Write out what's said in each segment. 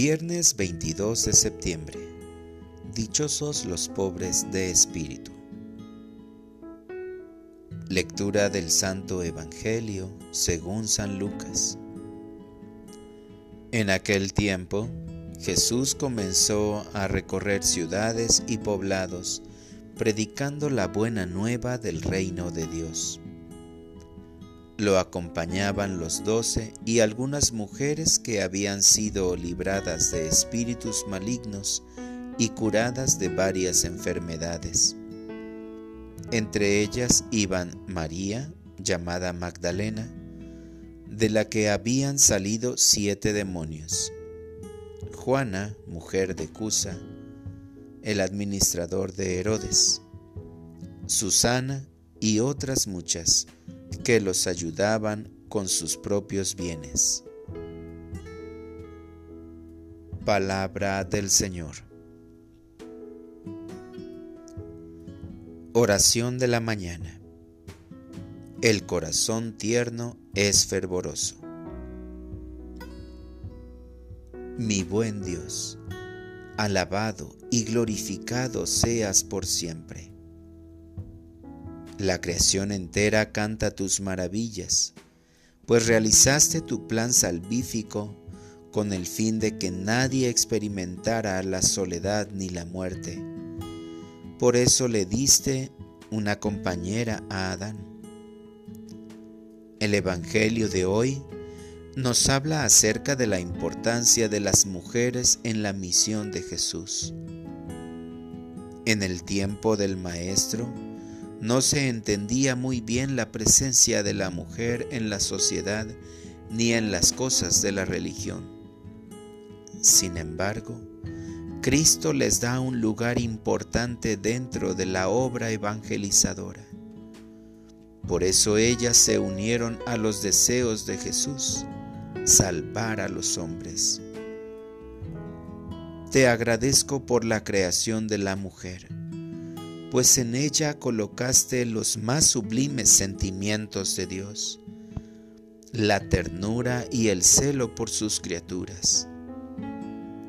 Viernes 22 de septiembre. Dichosos los pobres de espíritu. Lectura del Santo Evangelio según San Lucas. En aquel tiempo, Jesús comenzó a recorrer ciudades y poblados, predicando la buena nueva del reino de Dios lo acompañaban los doce y algunas mujeres que habían sido libradas de espíritus malignos y curadas de varias enfermedades. Entre ellas iban María, llamada Magdalena, de la que habían salido siete demonios, Juana, mujer de Cusa, el administrador de Herodes, Susana y otras muchas que los ayudaban con sus propios bienes. Palabra del Señor. Oración de la mañana. El corazón tierno es fervoroso. Mi buen Dios, alabado y glorificado seas por siempre la creación entera canta tus maravillas, pues realizaste tu plan salvífico con el fin de que nadie experimentara la soledad ni la muerte. Por eso le diste una compañera a Adán. El Evangelio de hoy nos habla acerca de la importancia de las mujeres en la misión de Jesús. En el tiempo del Maestro, no se entendía muy bien la presencia de la mujer en la sociedad ni en las cosas de la religión. Sin embargo, Cristo les da un lugar importante dentro de la obra evangelizadora. Por eso ellas se unieron a los deseos de Jesús, salvar a los hombres. Te agradezco por la creación de la mujer pues en ella colocaste los más sublimes sentimientos de Dios, la ternura y el celo por sus criaturas.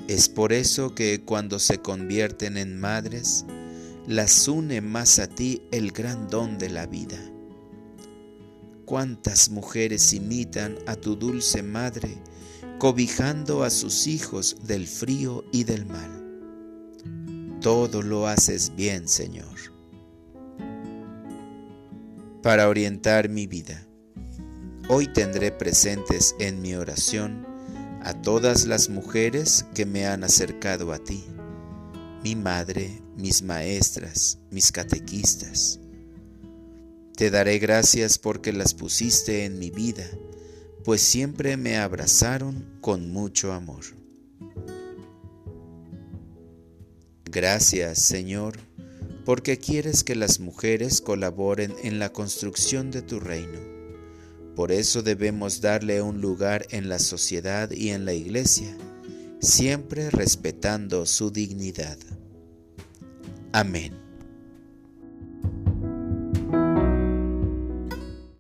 Es por eso que cuando se convierten en madres, las une más a ti el gran don de la vida. Cuántas mujeres imitan a tu dulce madre, cobijando a sus hijos del frío y del mal todo lo haces bien, Señor. Para orientar mi vida, hoy tendré presentes en mi oración a todas las mujeres que me han acercado a ti, mi madre, mis maestras, mis catequistas. Te daré gracias porque las pusiste en mi vida, pues siempre me abrazaron con mucho amor. Gracias, Señor, porque quieres que las mujeres colaboren en la construcción de tu reino. Por eso debemos darle un lugar en la sociedad y en la iglesia, siempre respetando su dignidad. Amén.